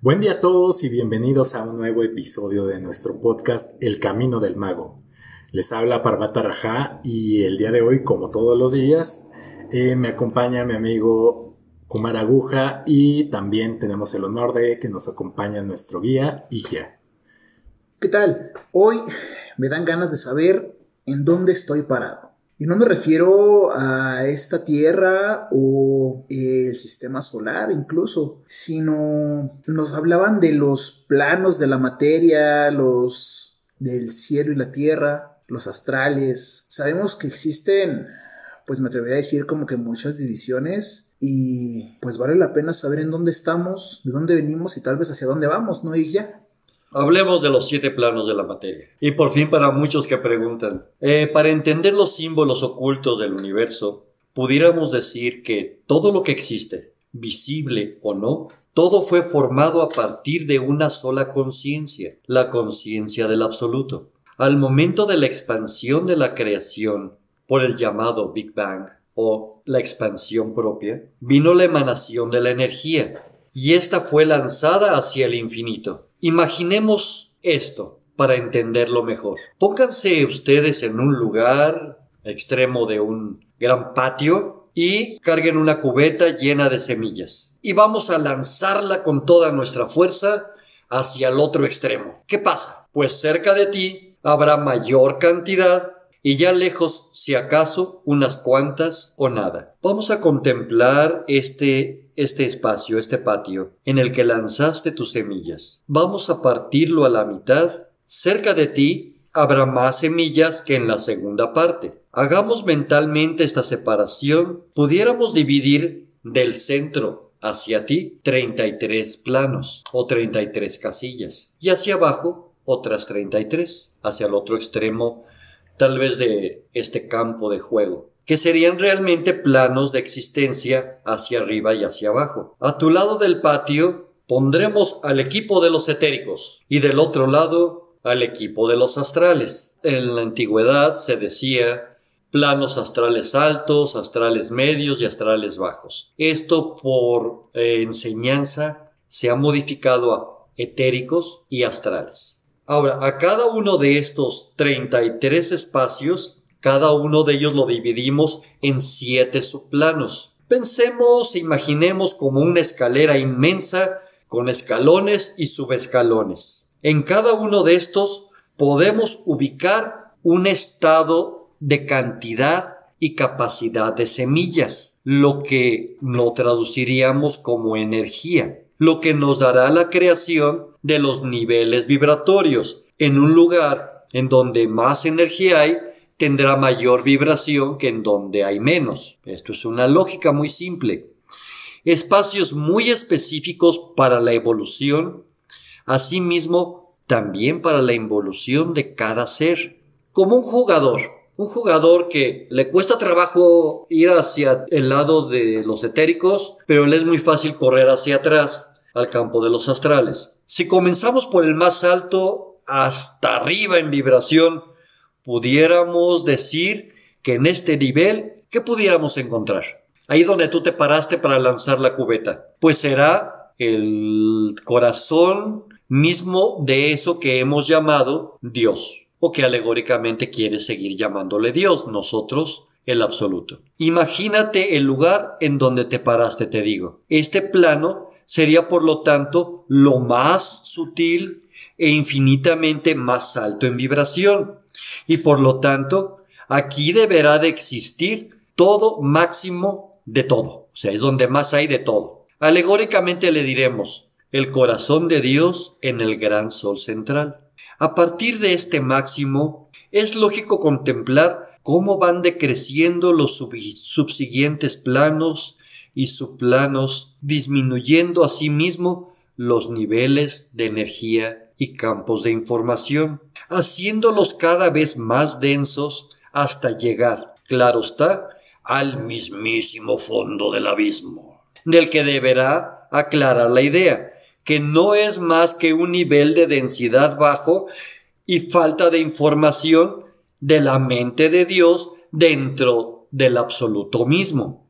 Buen día a todos y bienvenidos a un nuevo episodio de nuestro podcast El Camino del Mago. Les habla Parvata Raja y el día de hoy, como todos los días, eh, me acompaña mi amigo Kumar Aguja y también tenemos el honor de que nos acompaña nuestro guía Ija. ¿Qué tal? Hoy me dan ganas de saber en dónde estoy parado. Y no me refiero a esta Tierra o el sistema solar incluso, sino nos hablaban de los planos de la materia, los del cielo y la tierra, los astrales. Sabemos que existen, pues me atrevería a decir como que muchas divisiones y pues vale la pena saber en dónde estamos, de dónde venimos y tal vez hacia dónde vamos, ¿no? Y ya. Hablemos de los siete planos de la materia. Y por fin para muchos que preguntan, eh, para entender los símbolos ocultos del universo, pudiéramos decir que todo lo que existe, visible o no, todo fue formado a partir de una sola conciencia, la conciencia del absoluto. Al momento de la expansión de la creación por el llamado Big Bang o la expansión propia, vino la emanación de la energía, y ésta fue lanzada hacia el infinito. Imaginemos esto para entenderlo mejor. Pónganse ustedes en un lugar extremo de un gran patio y carguen una cubeta llena de semillas. Y vamos a lanzarla con toda nuestra fuerza hacia el otro extremo. ¿Qué pasa? Pues cerca de ti habrá mayor cantidad y ya lejos, si acaso, unas cuantas o nada. Vamos a contemplar este, este espacio, este patio, en el que lanzaste tus semillas. Vamos a partirlo a la mitad. Cerca de ti habrá más semillas que en la segunda parte. Hagamos mentalmente esta separación. Pudiéramos dividir del centro hacia ti 33 planos o 33 casillas y hacia abajo otras 33. Hacia el otro extremo tal vez de este campo de juego, que serían realmente planos de existencia hacia arriba y hacia abajo. A tu lado del patio pondremos al equipo de los etéricos y del otro lado al equipo de los astrales. En la antigüedad se decía planos astrales altos, astrales medios y astrales bajos. Esto por eh, enseñanza se ha modificado a etéricos y astrales. Ahora, a cada uno de estos 33 espacios, cada uno de ellos lo dividimos en siete subplanos. Pensemos, imaginemos como una escalera inmensa con escalones y subescalones. En cada uno de estos podemos ubicar un estado de cantidad y capacidad de semillas, lo que lo traduciríamos como energía lo que nos dará la creación de los niveles vibratorios. En un lugar en donde más energía hay, tendrá mayor vibración que en donde hay menos. Esto es una lógica muy simple. Espacios muy específicos para la evolución, asimismo también para la involución de cada ser. Como un jugador un jugador que le cuesta trabajo ir hacia el lado de los etéricos, pero le es muy fácil correr hacia atrás al campo de los astrales. Si comenzamos por el más alto hasta arriba en vibración, pudiéramos decir que en este nivel, ¿qué pudiéramos encontrar? Ahí donde tú te paraste para lanzar la cubeta, pues será el corazón mismo de eso que hemos llamado Dios o que alegóricamente quiere seguir llamándole Dios, nosotros el absoluto. Imagínate el lugar en donde te paraste, te digo. Este plano sería por lo tanto lo más sutil e infinitamente más alto en vibración. Y por lo tanto, aquí deberá de existir todo máximo de todo. O sea, es donde más hay de todo. Alegóricamente le diremos el corazón de Dios en el gran sol central. A partir de este máximo, es lógico contemplar cómo van decreciendo los subsiguientes planos y subplanos, disminuyendo asimismo los niveles de energía y campos de información, haciéndolos cada vez más densos hasta llegar, claro está, al mismísimo fondo del abismo, del que deberá aclarar la idea, que no es más que un nivel de densidad bajo y falta de información de la mente de Dios dentro del absoluto mismo.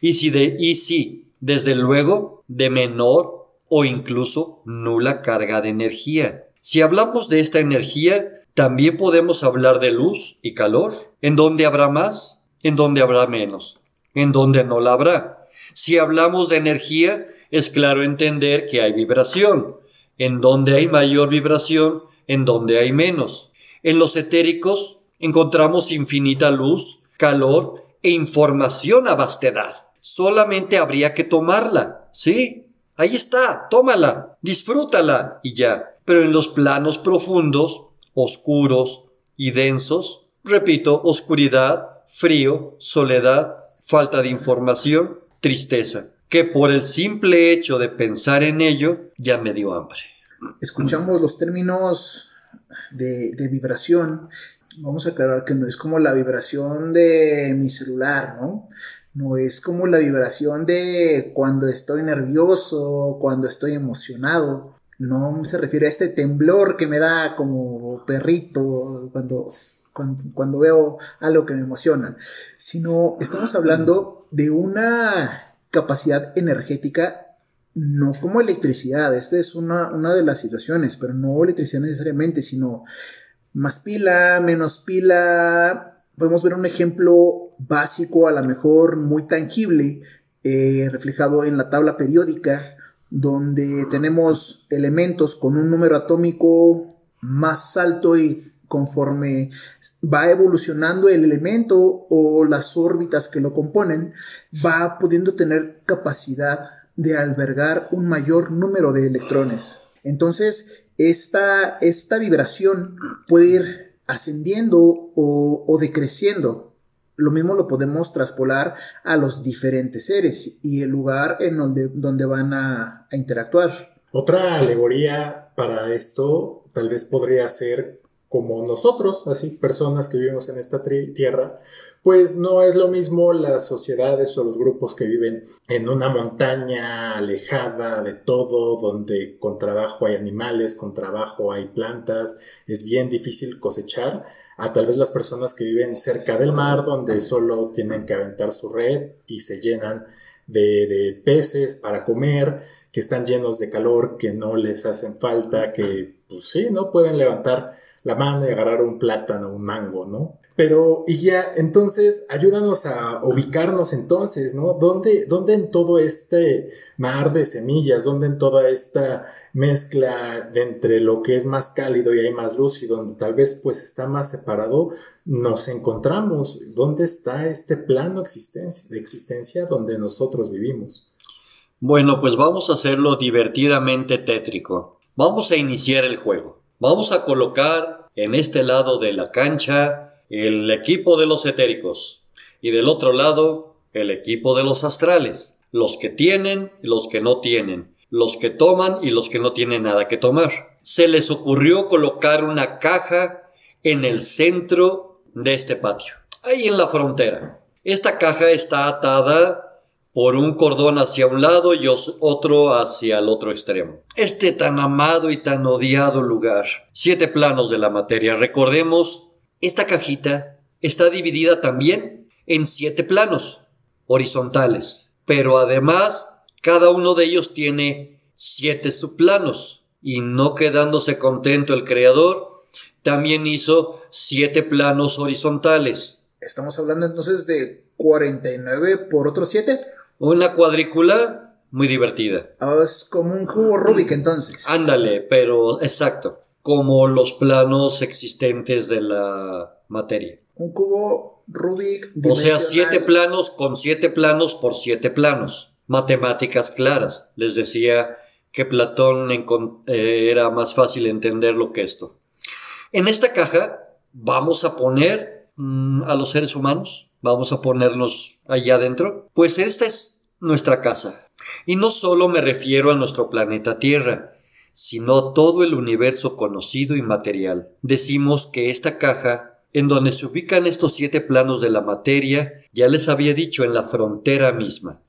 Y si, de, y si desde luego, de menor o incluso nula carga de energía. Si hablamos de esta energía, también podemos hablar de luz y calor, en donde habrá más, en donde habrá menos, en donde no la habrá. Si hablamos de energía, es claro entender que hay vibración, en donde hay mayor vibración, en donde hay menos. En los etéricos encontramos infinita luz, calor e información a vastedad. Solamente habría que tomarla, ¿sí? Ahí está, tómala, disfrútala y ya. Pero en los planos profundos, oscuros y densos, repito, oscuridad, frío, soledad, falta de información, tristeza que por el simple hecho de pensar en ello ya me dio hambre. Escuchamos los términos de, vibración. Vamos a aclarar que no es como la vibración de mi celular, ¿no? No es como la vibración de cuando estoy nervioso, cuando estoy emocionado. No se refiere a este temblor que me da como perrito cuando, cuando, cuando veo algo que me emociona, sino estamos hablando de una capacidad energética no como electricidad, esta es una, una, de las situaciones, pero no electricidad necesariamente, sino más pila, menos pila. Podemos ver un ejemplo básico, a lo mejor muy tangible, eh, reflejado en la tabla periódica, donde tenemos elementos con un número atómico más alto y conforme va evolucionando el elemento o las órbitas que lo componen, va pudiendo tener capacidad de albergar un mayor número de electrones. Entonces, esta, esta vibración puede ir ascendiendo o, decreciendo. Lo mismo lo podemos traspolar a los diferentes seres y el lugar en donde, van a interactuar. Otra alegoría para esto tal vez podría ser como nosotros, así, personas que vivimos en esta tierra, pues no es lo mismo las sociedades o los grupos que viven en una montaña alejada de todo, donde con trabajo hay animales, con trabajo hay plantas, es bien difícil cosechar, a tal vez las personas que viven cerca del mar, donde solo tienen que aventar su red y se llenan de, de peces para comer, que están llenos de calor, que no les hacen falta, que pues sí, no pueden levantar la mano y agarrar un plátano, un mango, ¿no? Pero, y ya, entonces, ayúdanos a ubicarnos entonces, ¿no? ¿Dónde, ¿Dónde en todo este mar de semillas, dónde en toda esta mezcla de entre lo que es más cálido y hay más luz y donde tal vez pues está más separado, nos encontramos? ¿Dónde está este plano de existencia donde nosotros vivimos? Bueno, pues vamos a hacerlo divertidamente tétrico. Vamos a iniciar el juego. Vamos a colocar en este lado de la cancha el equipo de los etéricos y del otro lado el equipo de los astrales, los que tienen y los que no tienen, los que toman y los que no tienen nada que tomar. Se les ocurrió colocar una caja en el centro de este patio, ahí en la frontera. Esta caja está atada por un cordón hacia un lado y otro hacia el otro extremo. Este tan amado y tan odiado lugar. Siete planos de la materia. Recordemos, esta cajita está dividida también en siete planos horizontales, pero además cada uno de ellos tiene siete subplanos y no quedándose contento el creador, también hizo siete planos horizontales. Estamos hablando entonces de 49 por otros 7. Una cuadrícula muy divertida. Ah, es como un cubo Rubik entonces. Ándale, pero exacto. Como los planos existentes de la materia. Un cubo Rubik O sea, siete planos con siete planos por siete planos. Matemáticas claras. Les decía que Platón eh, era más fácil entenderlo que esto. En esta caja vamos a poner mm, a los seres humanos vamos a ponernos allá adentro? Pues esta es nuestra casa. Y no solo me refiero a nuestro planeta Tierra, sino todo el universo conocido y material. Decimos que esta caja, en donde se ubican estos siete planos de la materia, ya les había dicho en la frontera misma.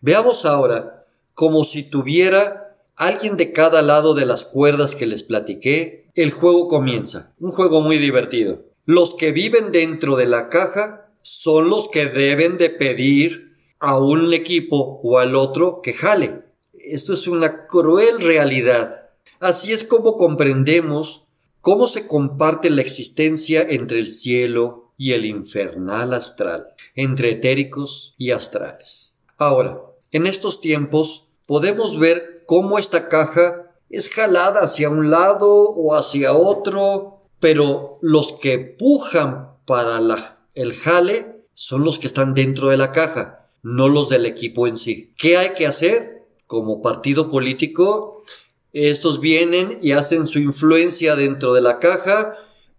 Veamos ahora, como si tuviera alguien de cada lado de las cuerdas que les platiqué, el juego comienza. Un juego muy divertido. Los que viven dentro de la caja son los que deben de pedir a un equipo o al otro que jale. esto es una cruel realidad. Así es como comprendemos cómo se comparte la existencia entre el cielo y el infernal astral, entre etéricos y astrales. Ahora, en estos tiempos podemos ver cómo esta caja es jalada hacia un lado o hacia otro, pero los que pujan para el jale son los que están dentro de la caja, no los del equipo en sí. ¿Qué hay que hacer? Como partido político, estos vienen y hacen su influencia dentro de la caja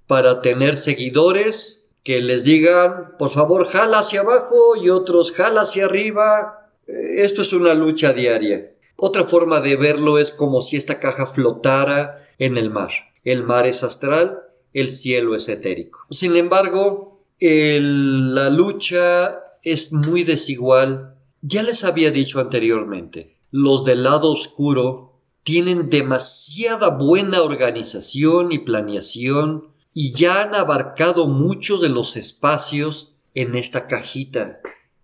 para tener seguidores que les digan, por favor, jala hacia abajo y otros jala hacia arriba. Esto es una lucha diaria. Otra forma de verlo es como si esta caja flotara en el mar. El mar es astral, el cielo es etérico. Sin embargo, la lucha es muy desigual. Ya les había dicho anteriormente, los del lado oscuro tienen demasiada buena organización y planeación y ya han abarcado muchos de los espacios en esta cajita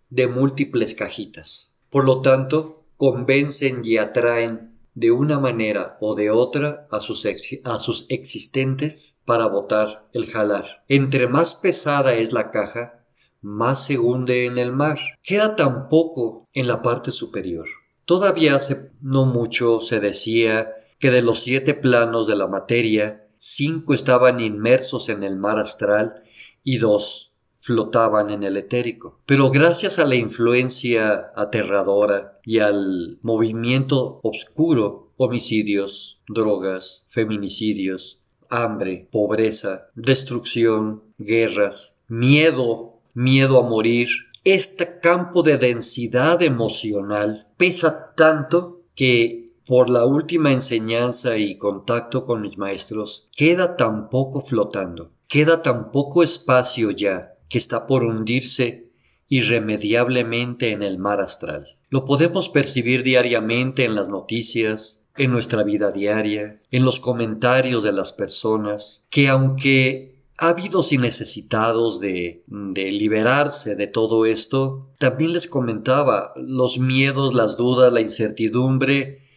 de múltiples cajitas. Por lo tanto, convencen y atraen de una manera o de otra a sus, a sus existentes para votar el jalar. Entre más pesada es la caja, más se hunde en el mar. Queda tan poco en la parte superior. Todavía hace no mucho se decía que de los siete planos de la materia, cinco estaban inmersos en el mar astral y dos flotaban en el etérico. Pero gracias a la influencia aterradora y al movimiento oscuro, homicidios, drogas, feminicidios, hambre, pobreza, destrucción, guerras, miedo, miedo a morir, este campo de densidad emocional pesa tanto que por la última enseñanza y contacto con mis maestros, queda tan poco flotando, queda tan poco espacio ya que está por hundirse irremediablemente en el mar astral. Lo podemos percibir diariamente en las noticias, en nuestra vida diaria, en los comentarios de las personas, que aunque ávidos y necesitados de, de liberarse de todo esto, también les comentaba, los miedos, las dudas, la incertidumbre,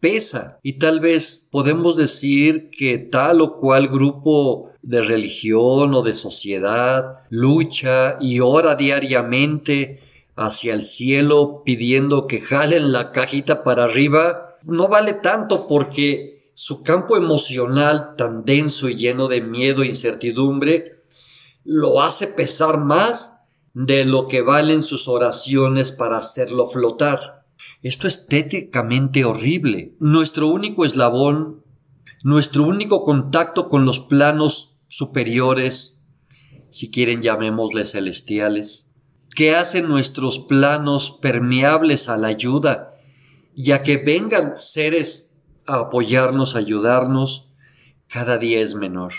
pesa. Y tal vez podemos decir que tal o cual grupo de religión o de sociedad lucha y ora diariamente hacia el cielo pidiendo que jalen la cajita para arriba, no vale tanto porque su campo emocional tan denso y lleno de miedo e incertidumbre lo hace pesar más de lo que valen sus oraciones para hacerlo flotar. Esto es tétricamente horrible. Nuestro único eslabón, nuestro único contacto con los planos superiores, si quieren llamémosles celestiales, que hacen nuestros planos permeables a la ayuda y a que vengan seres apoyarnos, ayudarnos, cada día es menor.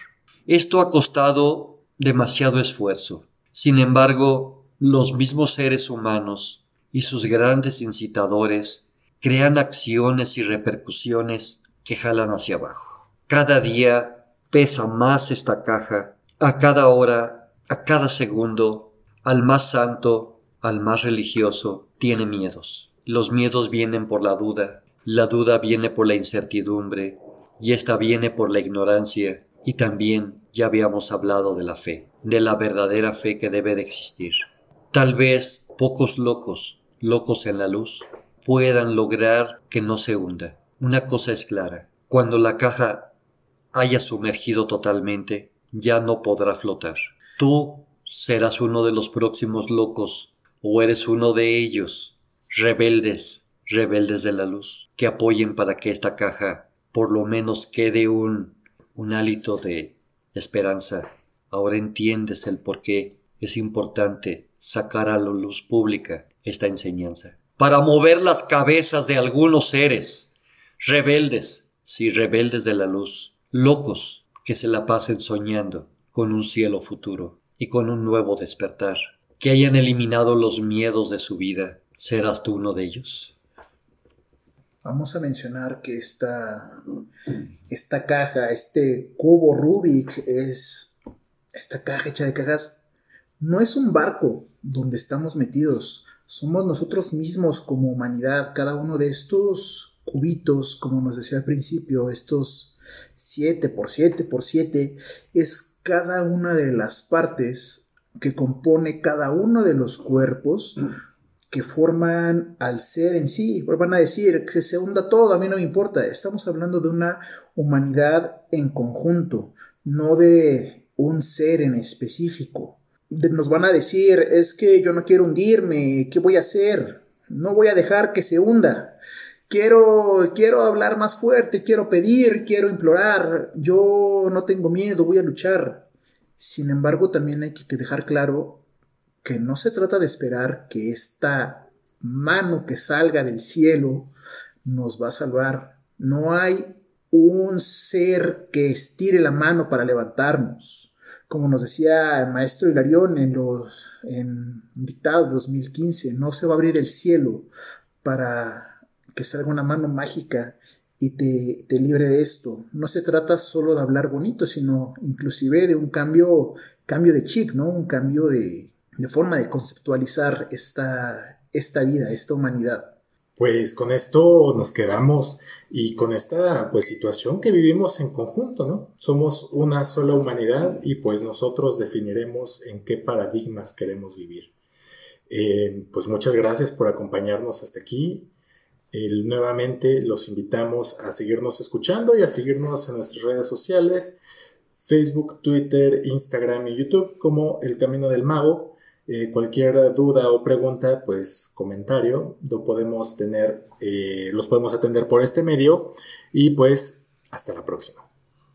Esto ha costado demasiado esfuerzo. Sin embargo, los mismos seres humanos y sus grandes incitadores crean acciones y repercusiones que jalan hacia abajo. Cada día pesa más esta caja, a cada hora, a cada segundo, al más santo, al más religioso, tiene miedos. Los miedos vienen por la duda, la duda viene por la incertidumbre y esta viene por la ignorancia y también ya habíamos hablado de la fe, de la verdadera fe que debe de existir. Tal vez pocos locos, locos en la luz, puedan lograr que no se hunda. Una cosa es clara, cuando la caja haya sumergido totalmente, ya no podrá flotar. Tú serás uno de los próximos locos, o eres uno de ellos, rebeldes, rebeldes de la luz, que apoyen para que esta caja por lo menos quede un, un hálito de esperanza. Ahora entiendes el por qué es importante sacar a la luz pública esta enseñanza. Para mover las cabezas de algunos seres, rebeldes, sí, rebeldes de la luz, locos que se la pasen soñando con un cielo futuro y con un nuevo despertar, que hayan eliminado los miedos de su vida. ¿Serás tú uno de ellos? Vamos a mencionar que esta, esta caja, este cubo Rubik, es esta caja hecha de cajas, no es un barco donde estamos metidos. Somos nosotros mismos como humanidad. Cada uno de estos cubitos, como nos decía al principio, estos 7 por 7 por 7, es cada una de las partes que compone cada uno de los cuerpos que forman al ser en sí. Van a decir que se hunda todo, a mí no me importa. Estamos hablando de una humanidad en conjunto, no de un ser en específico. Nos van a decir, es que yo no quiero hundirme, ¿qué voy a hacer? No voy a dejar que se hunda. Quiero, quiero hablar más fuerte, quiero pedir, quiero implorar. Yo no tengo miedo, voy a luchar. Sin embargo, también hay que dejar claro que no se trata de esperar que esta mano que salga del cielo nos va a salvar. No hay un ser que estire la mano para levantarnos. Como nos decía el maestro Hilarión en los en dictado 2015, no se va a abrir el cielo para que salga una mano mágica y te, te, libre de esto. No se trata solo de hablar bonito, sino inclusive de un cambio, cambio de chip, ¿no? Un cambio de, de forma de conceptualizar esta, esta vida, esta humanidad. Pues con esto nos quedamos y con esta pues situación que vivimos en conjunto, ¿no? Somos una sola humanidad y pues nosotros definiremos en qué paradigmas queremos vivir. Eh, pues muchas gracias por acompañarnos hasta aquí. Nuevamente los invitamos a seguirnos escuchando y a seguirnos en nuestras redes sociales, Facebook, Twitter, Instagram y YouTube como El Camino del Mago. Eh, cualquier duda o pregunta, pues comentario, lo podemos tener, eh, los podemos atender por este medio y pues hasta la próxima.